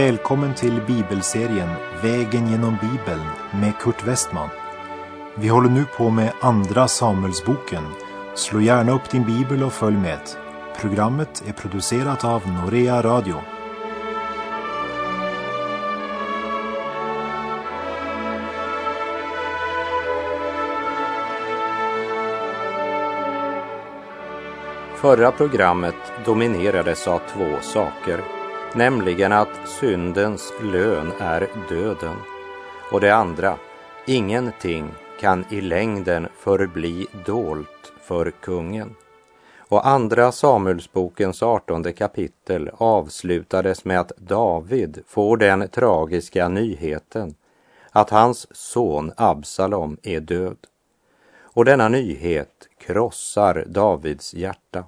Välkommen till bibelserien Vägen genom Bibeln med Kurt Westman. Vi håller nu på med Andra Samuelsboken. Slå gärna upp din bibel och följ med. Programmet är producerat av Norea Radio. Förra programmet dominerades av två saker, nämligen att syndens lön är döden och det andra, ingenting kan i längden förbli dolt för kungen. Och andra Samuelsbokens artonde kapitel avslutades med att David får den tragiska nyheten att hans son Absalom är död. Och denna nyhet krossar Davids hjärta.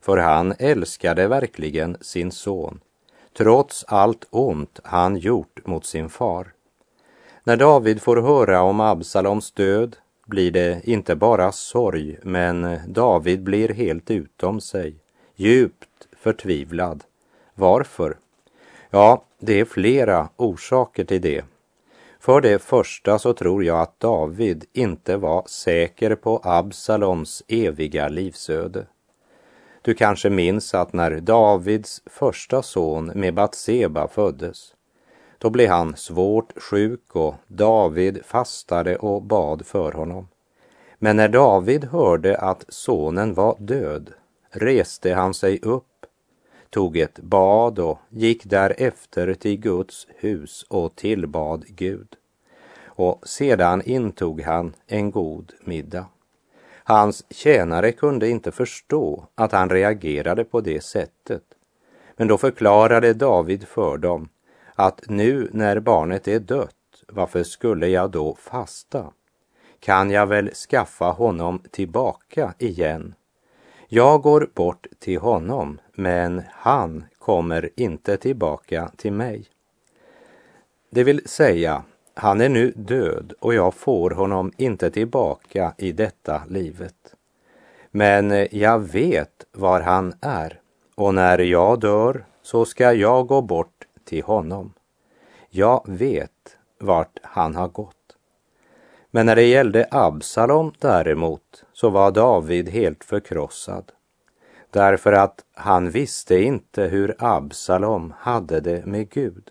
För han älskade verkligen sin son, trots allt ont han gjort mot sin far. När David får höra om Absaloms död blir det inte bara sorg, men David blir helt utom sig, djupt förtvivlad. Varför? Ja, det är flera orsaker till det. För det första så tror jag att David inte var säker på Absaloms eviga livsöde. Du kanske minns att när Davids första son med Batseba föddes, då blev han svårt sjuk och David fastade och bad för honom. Men när David hörde att sonen var död reste han sig upp, tog ett bad och gick därefter till Guds hus och tillbad Gud. Och sedan intog han en god middag. Hans tjänare kunde inte förstå att han reagerade på det sättet. Men då förklarade David för dem att nu när barnet är dött, varför skulle jag då fasta? Kan jag väl skaffa honom tillbaka igen? Jag går bort till honom, men han kommer inte tillbaka till mig. Det vill säga, han är nu död och jag får honom inte tillbaka i detta livet. Men eh, jag vet var han är och när jag dör så ska jag gå bort till honom. Jag vet vart han har gått. Men när det gällde Absalom däremot så var David helt förkrossad. Därför att han visste inte hur Absalom hade det med Gud.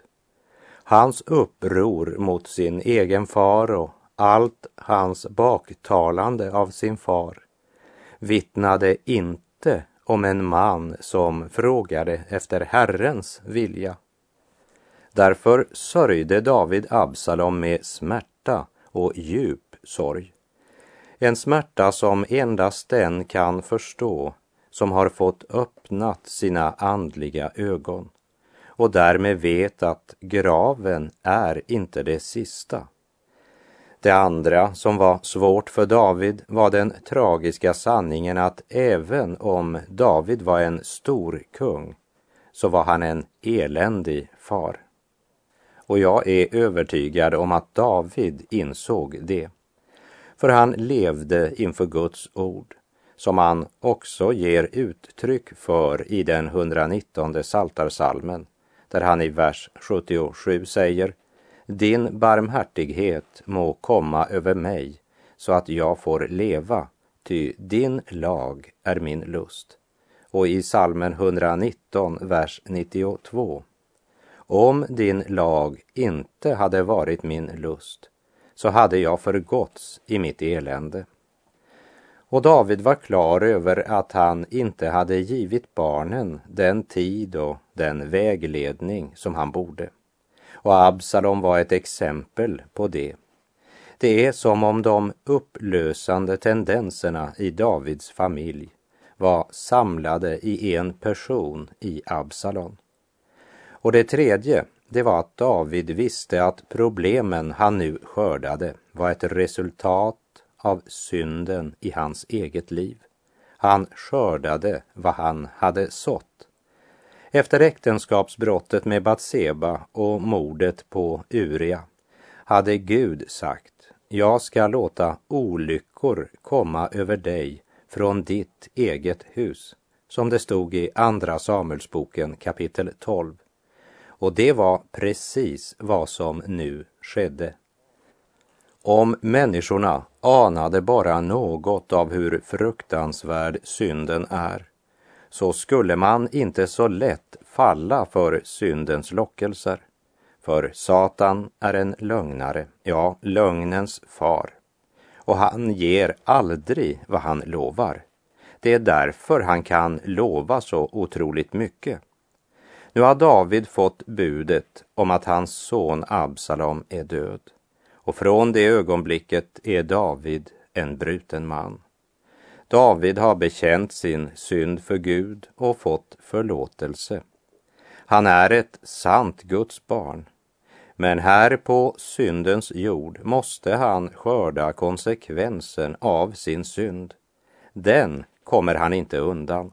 Hans uppror mot sin egen far och allt hans baktalande av sin far vittnade inte om en man som frågade efter Herrens vilja. Därför sörjde David Absalom med smärta och djup sorg. En smärta som endast den kan förstå som har fått öppnat sina andliga ögon och därmed vet att graven är inte det sista. Det andra som var svårt för David var den tragiska sanningen att även om David var en stor kung så var han en eländig far. Och jag är övertygad om att David insåg det. För han levde inför Guds ord som han också ger uttryck för i den 119 saltarsalmen där han i vers 77 säger Din barmhärtighet må komma över mig så att jag får leva, ty din lag är min lust. Och i salmen 119, vers 92 om din lag inte hade varit min lust så hade jag förgåtts i mitt elände. Och David var klar över att han inte hade givit barnen den tid och den vägledning som han borde. Och Absalom var ett exempel på det. Det är som om de upplösande tendenserna i Davids familj var samlade i en person i Absalom. Och det tredje, det var att David visste att problemen han nu skördade var ett resultat av synden i hans eget liv. Han skördade vad han hade sått. Efter äktenskapsbrottet med Batseba och mordet på Uria hade Gud sagt, jag ska låta olyckor komma över dig från ditt eget hus, som det stod i Andra Samuelsboken kapitel 12. Och det var precis vad som nu skedde. Om människorna anade bara något av hur fruktansvärd synden är, så skulle man inte så lätt falla för syndens lockelser. För Satan är en lögnare, ja, lögnens far. Och han ger aldrig vad han lovar. Det är därför han kan lova så otroligt mycket. Nu har David fått budet om att hans son Absalom är död. Och från det ögonblicket är David en bruten man. David har bekänt sin synd för Gud och fått förlåtelse. Han är ett sant Guds barn. Men här på syndens jord måste han skörda konsekvensen av sin synd. Den kommer han inte undan.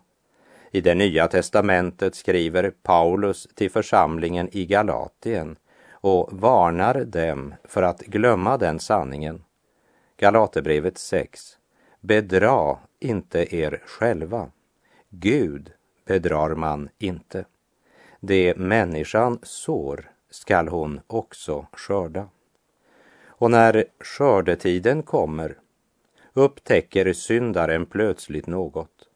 I det nya testamentet skriver Paulus till församlingen i Galatien och varnar dem för att glömma den sanningen. Galaterbrevet 6. Bedra inte er själva. Gud bedrar man inte. Det människan sår skall hon också skörda. Och när skördetiden kommer upptäcker syndaren plötsligt något,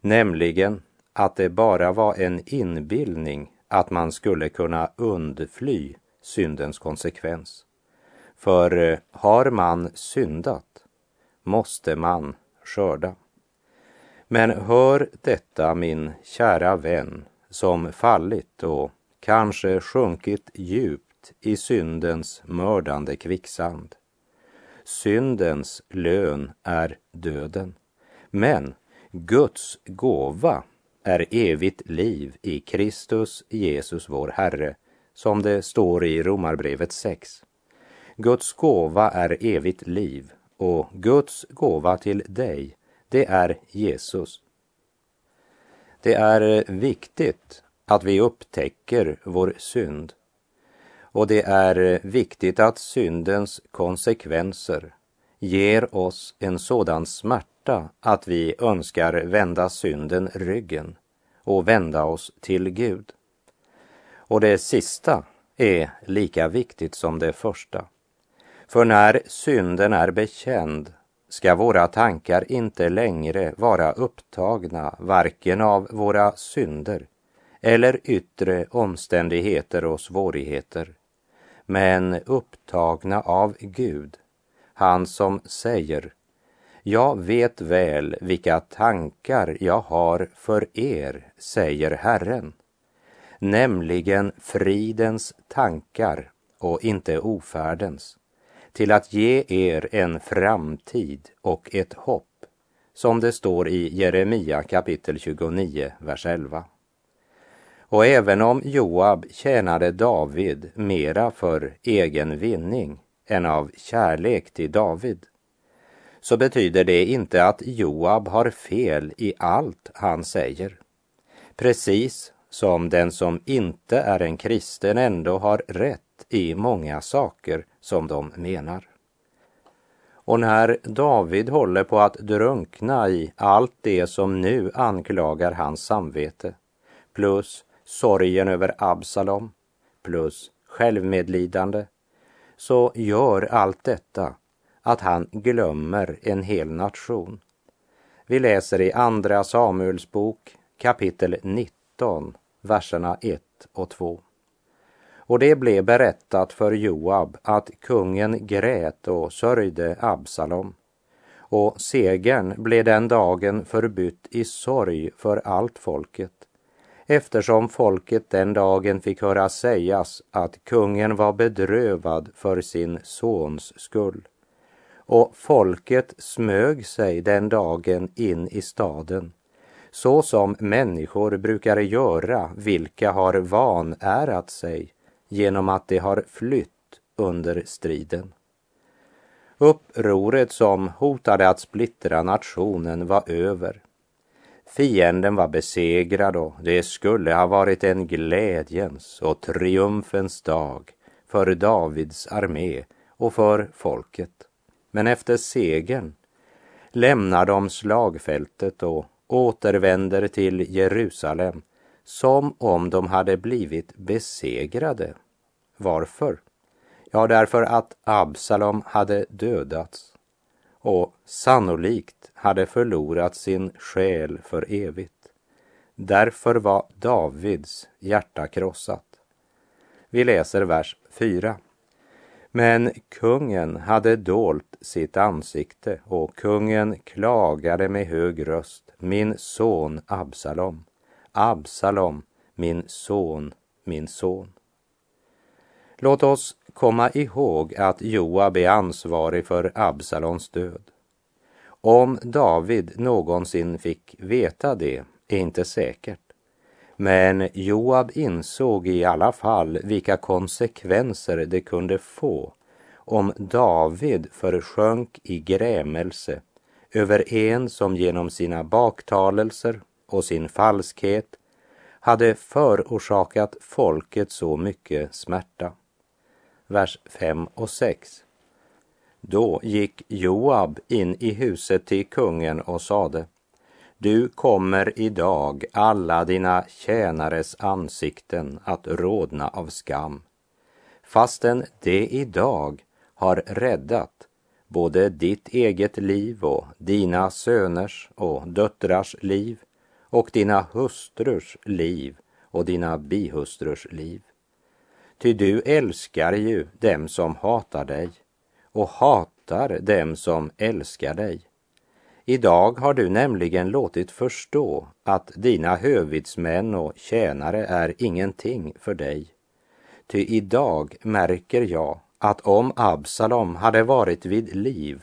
nämligen att det bara var en inbildning att man skulle kunna undfly syndens konsekvens. För eh, har man syndat måste man skörda. Men hör detta min kära vän som fallit och kanske sjunkit djupt i syndens mördande kvicksand. Syndens lön är döden, men Guds gåva är evigt liv i Kristus Jesus vår Herre, som det står i Romarbrevet 6. Guds gåva är evigt liv och Guds gåva till dig, det är Jesus. Det är viktigt att vi upptäcker vår synd. Och det är viktigt att syndens konsekvenser ger oss en sådan smärta att vi önskar vända synden ryggen och vända oss till Gud. Och det sista är lika viktigt som det första. För när synden är bekänd ska våra tankar inte längre vara upptagna varken av våra synder eller yttre omständigheter och svårigheter, men upptagna av Gud, han som säger jag vet väl vilka tankar jag har för er, säger Herren, nämligen fridens tankar och inte ofärdens, till att ge er en framtid och ett hopp, som det står i Jeremia kapitel 29, vers 11. Och även om Joab tjänade David mera för egen vinning än av kärlek till David, så betyder det inte att Joab har fel i allt han säger. Precis som den som inte är en kristen ändå har rätt i många saker som de menar. Och när David håller på att drunkna i allt det som nu anklagar hans samvete, plus sorgen över Absalom plus självmedlidande, så gör allt detta att han glömmer en hel nation. Vi läser i Andra Samuels bok kapitel 19, verserna 1 och 2. Och det blev berättat för Joab att kungen grät och sörjde Absalom. Och segern blev den dagen förbytt i sorg för allt folket eftersom folket den dagen fick höra sägas att kungen var bedrövad för sin sons skull. Och folket smög sig den dagen in i staden, så som människor brukar göra vilka har vanärat sig genom att de har flytt under striden. Upproret som hotade att splittra nationen var över Fienden var besegrad och det skulle ha varit en glädjens och triumfens dag för Davids armé och för folket. Men efter segern lämnar de slagfältet och återvänder till Jerusalem som om de hade blivit besegrade. Varför? Ja, därför att Absalom hade dödats och sannolikt hade förlorat sin själ för evigt. Därför var Davids hjärta krossat. Vi läser vers 4. Men kungen hade dolt sitt ansikte och kungen klagade med hög röst. Min son Absalom, Absalom, min son, min son. Låt oss komma ihåg att Joab är ansvarig för Absalons död. Om David någonsin fick veta det är inte säkert. Men Joab insåg i alla fall vilka konsekvenser det kunde få om David försjönk i grämelse över en som genom sina baktalelser och sin falskhet hade förorsakat folket så mycket smärta. Vers 5 och 6. Då gick Joab in i huset till kungen och sade du kommer idag alla dina tjänares ansikten att rodna av skam, fastän det idag har räddat både ditt eget liv och dina söners och döttrars liv och dina hustrurs liv och dina bihustrurs liv. Ty du älskar ju dem som hatar dig och hatar dem som älskar dig. Idag har du nämligen låtit förstå att dina hövitsmän och tjänare är ingenting för dig. Ty idag märker jag att om Absalom hade varit vid liv,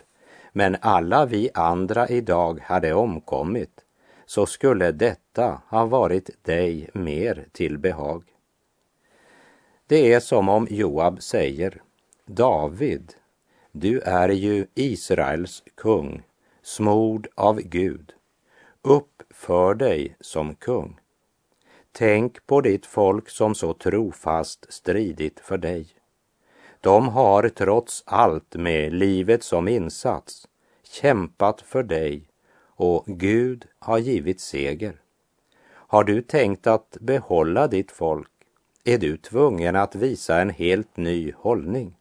men alla vi andra idag hade omkommit, så skulle detta ha varit dig mer till behag. Det är som om Joab säger, David, du är ju Israels kung smord av Gud. Uppför dig som kung. Tänk på ditt folk som så trofast stridit för dig. De har trots allt med livet som insats kämpat för dig och Gud har givit seger. Har du tänkt att behålla ditt folk är du tvungen att visa en helt ny hållning.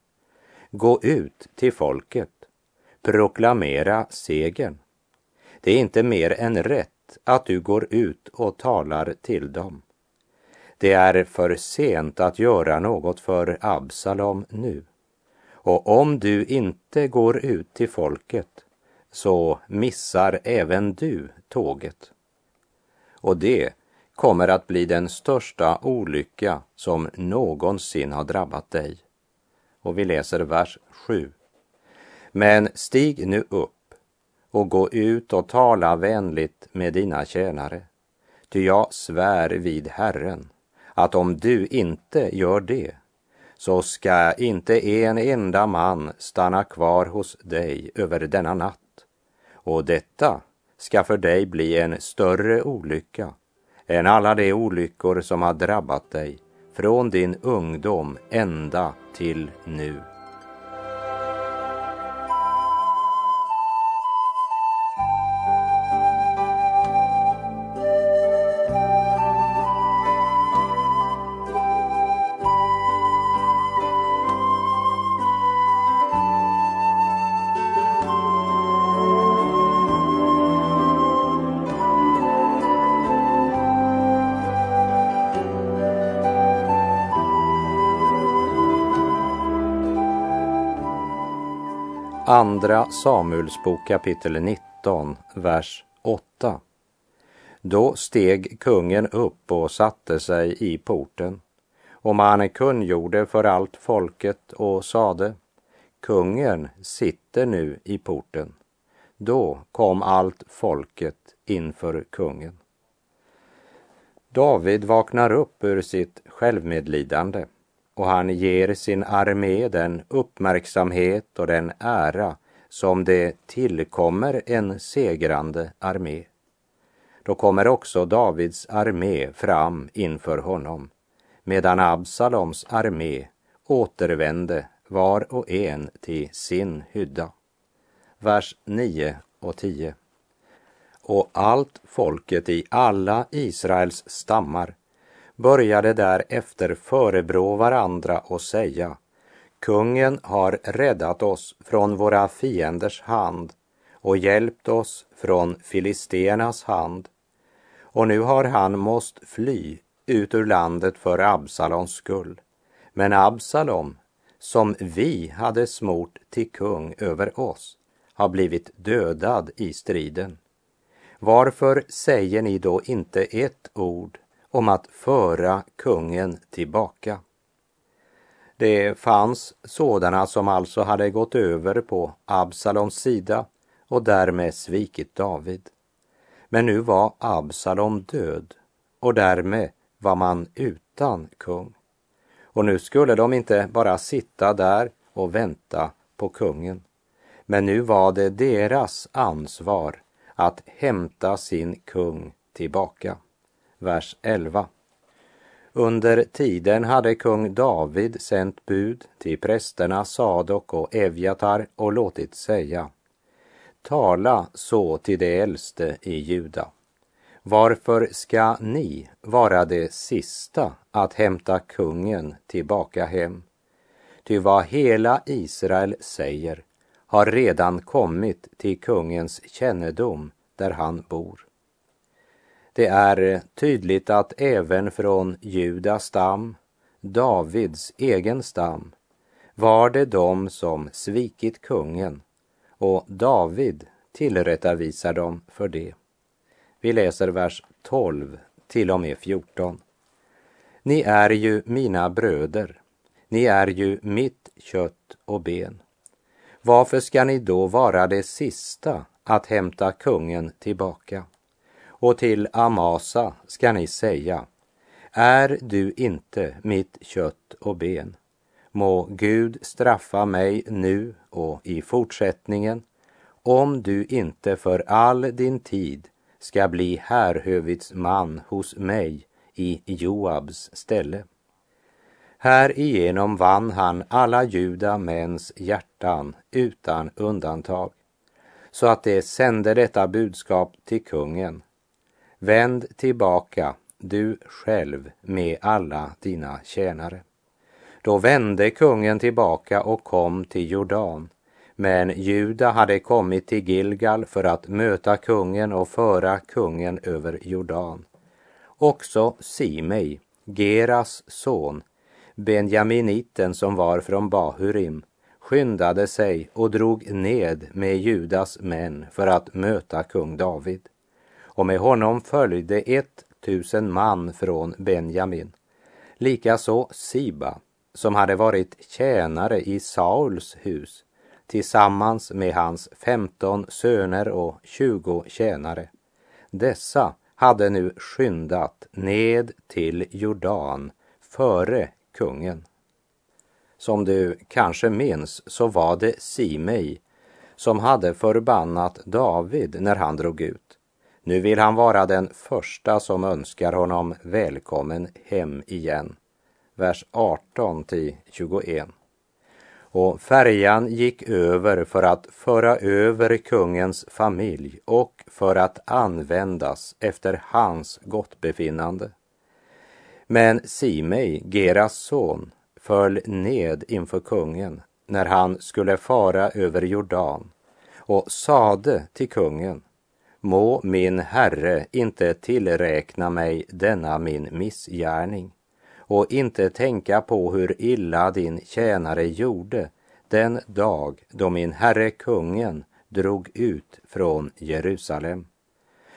Gå ut till folket proklamera segern. Det är inte mer än rätt att du går ut och talar till dem. Det är för sent att göra något för Absalom nu. Och om du inte går ut till folket så missar även du tåget. Och det kommer att bli den största olycka som någonsin har drabbat dig. Och vi läser vers 7. Men stig nu upp och gå ut och tala vänligt med dina tjänare. Ty jag svär vid Herren att om du inte gör det så ska inte en enda man stanna kvar hos dig över denna natt. Och detta ska för dig bli en större olycka än alla de olyckor som har drabbat dig från din ungdom ända till nu. Andra Samuelsbok kapitel 19, vers 8. Då steg kungen upp och satte sig i porten och man kungjorde för allt folket och sade Kungen sitter nu i porten. Då kom allt folket inför kungen. David vaknar upp ur sitt självmedlidande och han ger sin armé den uppmärksamhet och den ära som det tillkommer en segrande armé. Då kommer också Davids armé fram inför honom, medan Absaloms armé återvände var och en till sin hydda. Vers 9 och 10. Och allt folket i alla Israels stammar började därefter förebrå varandra och säga Kungen har räddat oss från våra fienders hand och hjälpt oss från filisternas hand. Och nu har han måst fly ut ur landet för Absalons skull. Men Absalom, som vi hade smort till kung över oss, har blivit dödad i striden. Varför säger ni då inte ett ord om att föra kungen tillbaka? Det fanns sådana som alltså hade gått över på Absaloms sida och därmed svikit David. Men nu var Absalom död och därmed var man utan kung. Och nu skulle de inte bara sitta där och vänta på kungen. Men nu var det deras ansvar att hämta sin kung tillbaka. Vers 11. Under tiden hade kung David sänt bud till prästerna Sadok och Evjatar och låtit säga Tala så till de äldste i Juda. Varför ska ni vara det sista att hämta kungen tillbaka hem? Ty vad hela Israel säger har redan kommit till kungens kännedom där han bor. Det är eh, tydligt att även från Judas stam, Davids egen stam, var det de som svikit kungen och David tillrättavisar dem för det. Vi läser vers 12 till och med 14. Ni är ju mina bröder, ni är ju mitt kött och ben. Varför ska ni då vara det sista att hämta kungen tillbaka? Och till Amasa ska ni säga, är du inte mitt kött och ben? Må Gud straffa mig nu och i fortsättningen om du inte för all din tid ska bli härhövitsman hos mig i Joabs ställe. Härigenom vann han alla juda mäns hjärtan utan undantag, så att de sände detta budskap till kungen. Vänd tillbaka, du själv med alla dina tjänare. Då vände kungen tillbaka och kom till Jordan. Men Juda hade kommit till Gilgal för att möta kungen och föra kungen över Jordan. Också Simei, Geras son, benjaminiten som var från Bahurim, skyndade sig och drog ned med Judas män för att möta kung David. Och med honom följde ett tusen man från Benjamin. Likaså Siba, som hade varit tjänare i Sauls hus tillsammans med hans femton söner och tjugo tjänare. Dessa hade nu skyndat ned till Jordan före kungen. Som du kanske minns så var det Simei som hade förbannat David när han drog ut. Nu vill han vara den första som önskar honom välkommen hem igen vers 18 till 21. Och färjan gick över för att föra över kungens familj och för att användas efter hans gottbefinnande. Men Simei, Geras son, föll ned inför kungen när han skulle fara över Jordan och sade till kungen Må min herre inte tillräkna mig denna min missgärning och inte tänka på hur illa din tjänare gjorde den dag då min herre kungen drog ut från Jerusalem.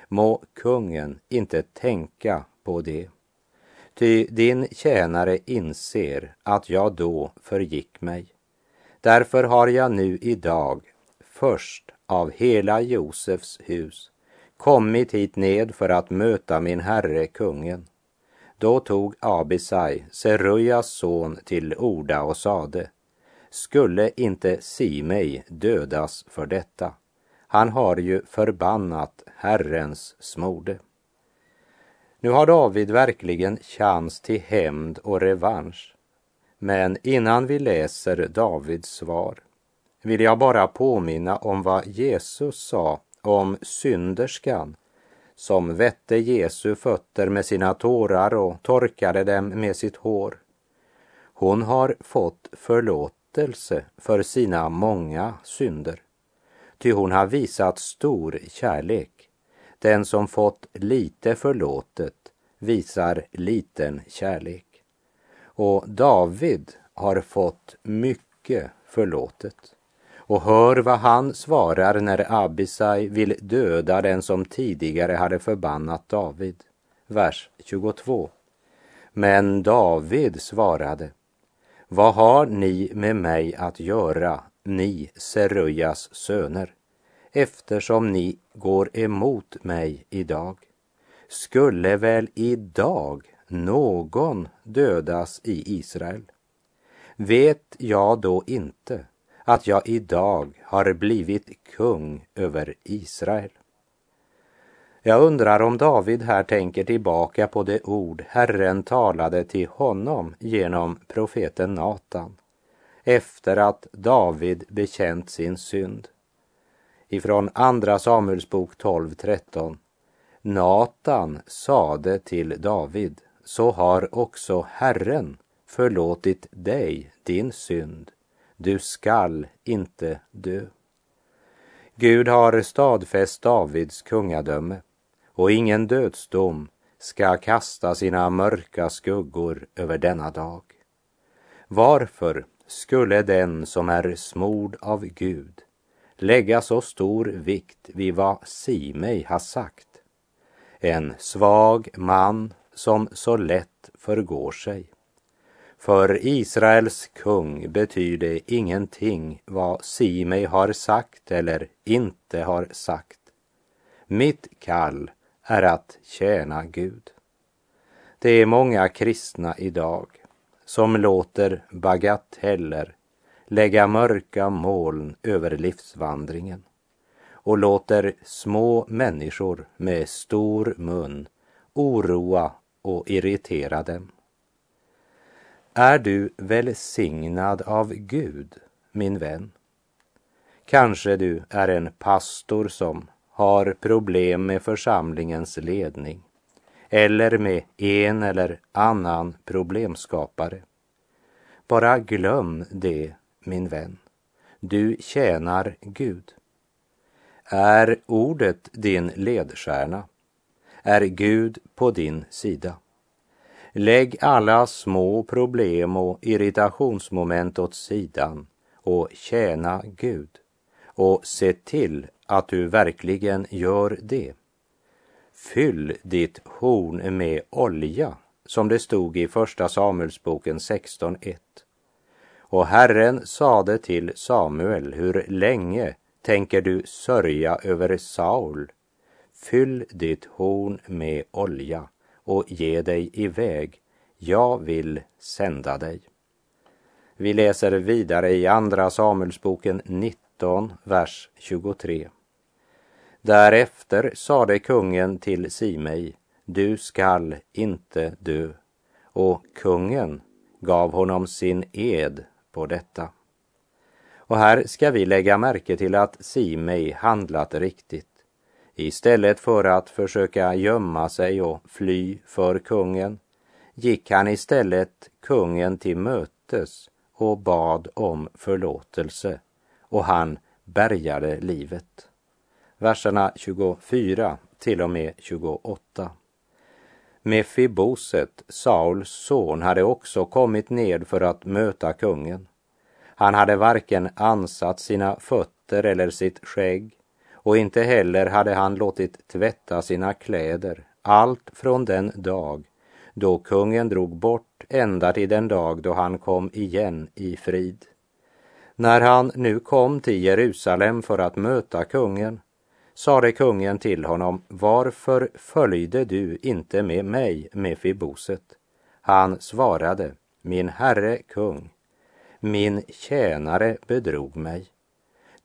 Må kungen inte tänka på det. Ty din tjänare inser att jag då förgick mig. Därför har jag nu idag, först av hela Josefs hus, kommit hit ned för att möta min herre kungen då tog Abisai, Serujas son, till orda och sade, skulle inte Simei dödas för detta? Han har ju förbannat Herrens smorde. Nu har David verkligen chans till hämnd och revansch. Men innan vi läser Davids svar vill jag bara påminna om vad Jesus sa om synderskan som vette Jesu fötter med sina tårar och torkade dem med sitt hår. Hon har fått förlåtelse för sina många synder, ty hon har visat stor kärlek. Den som fått lite förlåtet visar liten kärlek. Och David har fått mycket förlåtet. Och hör vad han svarar när Abisai vill döda den som tidigare hade förbannat David. Vers 22. Men David svarade, vad har ni med mig att göra, ni Serujas söner, eftersom ni går emot mig idag? Skulle väl idag någon dödas i Israel? Vet jag då inte att jag idag har blivit kung över Israel? Jag undrar om David här tänker tillbaka på det ord Herren talade till honom genom profeten Natan efter att David bekänt sin synd. Ifrån Andra Samuelsbok 12.13 Natan sade till David, så har också Herren förlåtit dig din synd. Du skall inte dö. Gud har stadfäst Davids kungadöme och ingen dödsdom ska kasta sina mörka skuggor över denna dag. Varför skulle den som är smord av Gud lägga så stor vikt vid vad Simei har sagt? En svag man som så lätt förgår sig. För Israels kung betyder ingenting vad Simei har sagt eller inte har sagt. Mitt kall är att tjäna Gud. Det är många kristna idag som låter bagateller lägga mörka moln över livsvandringen och låter små människor med stor mun oroa och irritera dem. Är du välsignad av Gud, min vän? Kanske du är en pastor som har problem med församlingens ledning eller med en eller annan problemskapare. Bara glöm det, min vän. Du tjänar Gud. Är ordet din ledstjärna? Är Gud på din sida? Lägg alla små problem och irritationsmoment åt sidan och tjäna Gud och se till att du verkligen gör det. Fyll ditt horn med olja, som det stod i Första Samuelsboken 16.1. Och Herren sade till Samuel, hur länge tänker du sörja över Saul? Fyll ditt horn med olja och ge dig iväg. Jag vill sända dig. Vi läser vidare i Andra Samuelsboken 19, vers 23. Därefter sade kungen till Simei, du skall inte dö. Och kungen gav honom sin ed på detta. Och här ska vi lägga märke till att Simei handlat riktigt. Istället för att försöka gömma sig och fly för kungen gick han istället kungen till mötes och bad om förlåtelse och han bärgade livet verserna 24 till och med 28. Mefiboset, Sauls son, hade också kommit ned för att möta kungen. Han hade varken ansatt sina fötter eller sitt skägg och inte heller hade han låtit tvätta sina kläder, allt från den dag då kungen drog bort ända till den dag då han kom igen i frid. När han nu kom till Jerusalem för att möta kungen sade kungen till honom, varför följde du inte med mig, Mefiboset? Han svarade, min herre kung, min tjänare bedrog mig.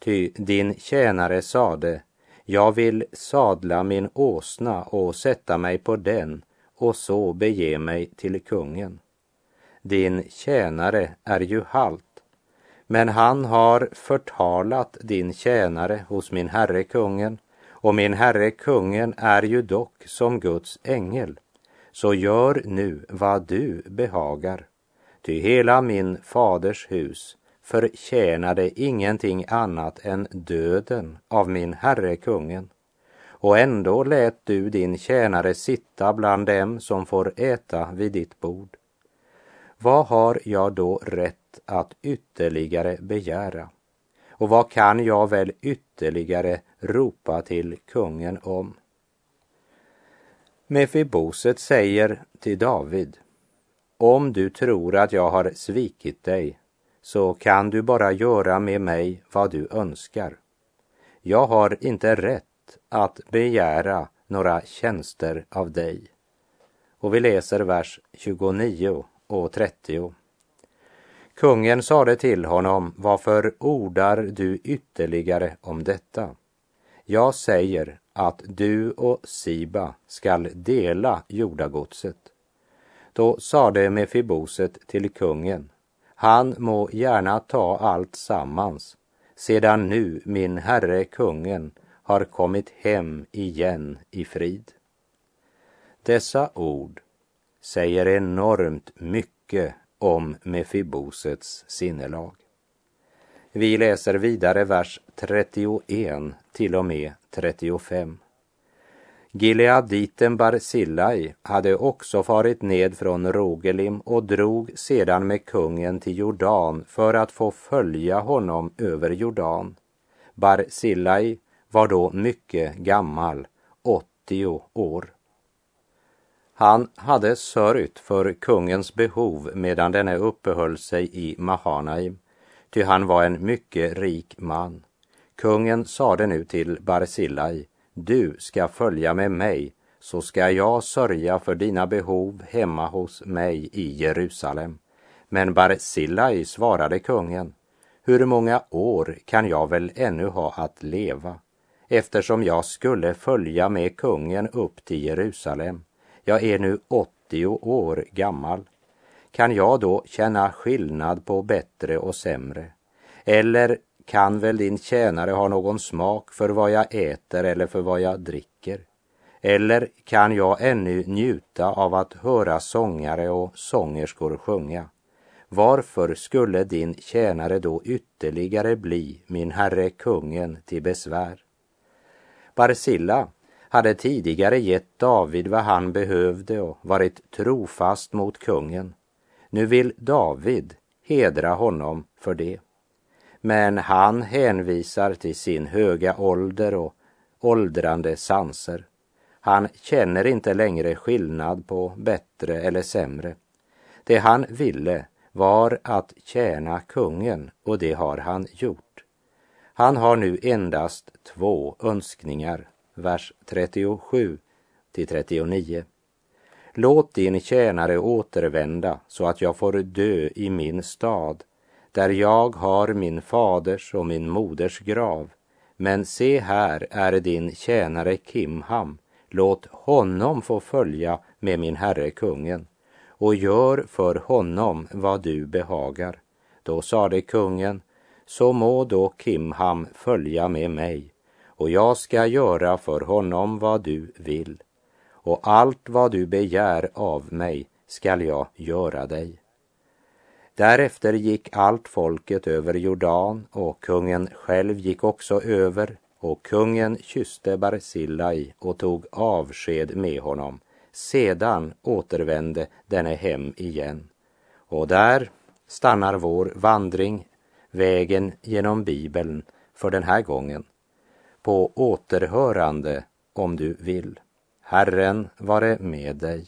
Ty din tjänare sade, jag vill sadla min åsna och sätta mig på den och så bege mig till kungen. Din tjänare är ju halt, men han har förtalat din tjänare hos min herre kungen och min herre kungen är ju dock som Guds ängel. Så gör nu vad du behagar, ty hela min faders hus förtjänade ingenting annat än döden av min herre kungen. Och ändå lät du din tjänare sitta bland dem som får äta vid ditt bord. Vad har jag då rätt att ytterligare begära? Och vad kan jag väl ytterligare ropa till kungen om? Mefiboset säger till David, om du tror att jag har svikit dig så kan du bara göra med mig vad du önskar. Jag har inte rätt att begära några tjänster av dig. Och vi läser vers 29 och 30. Kungen sade till honom, varför ordar du ytterligare om detta? Jag säger att du och Siba skall dela jordagodset. Då sade Mefiboset till kungen, han må gärna ta allt sammans, sedan nu min herre kungen har kommit hem igen i frid. Dessa ord säger enormt mycket om Mefibosets sinnelag. Vi läser vidare vers 31 till och med 35. Gileaditen Barsillai hade också farit ned från Rogelim och drog sedan med kungen till Jordan för att få följa honom över Jordan. Barsillai var då mycket gammal, 80 år. Han hade sörjt för kungens behov medan denne uppehöll sig i Mahanaim, ty han var en mycket rik man. Kungen sade nu till Barsillai, du ska följa med mig, så ska jag sörja för dina behov hemma hos mig i Jerusalem. Men Barzillai svarade kungen, hur många år kan jag väl ännu ha att leva, eftersom jag skulle följa med kungen upp till Jerusalem? Jag är nu 80 år gammal. Kan jag då känna skillnad på bättre och sämre? Eller kan väl din tjänare ha någon smak för vad jag äter eller för vad jag dricker? Eller kan jag ännu njuta av att höra sångare och sångerskor sjunga? Varför skulle din tjänare då ytterligare bli min herre kungen till besvär? Barsilla hade tidigare gett David vad han behövde och varit trofast mot kungen. Nu vill David hedra honom för det. Men han hänvisar till sin höga ålder och åldrande sanser. Han känner inte längre skillnad på bättre eller sämre. Det han ville var att tjäna kungen och det har han gjort. Han har nu endast två önskningar vers 37 till 39. Låt din tjänare återvända så att jag får dö i min stad, där jag har min faders och min moders grav. Men se här är din tjänare Kimham, låt honom få följa med min herre kungen och gör för honom vad du behagar. Då sade kungen, så må då Kimham följa med mig och jag ska göra för honom vad du vill och allt vad du begär av mig skall jag göra dig. Därefter gick allt folket över Jordan och kungen själv gick också över och kungen kysste Barsillai och tog avsked med honom. Sedan återvände denne hem igen. Och där stannar vår vandring, vägen genom Bibeln, för den här gången på återhörande om du vill. Herren vare med dig.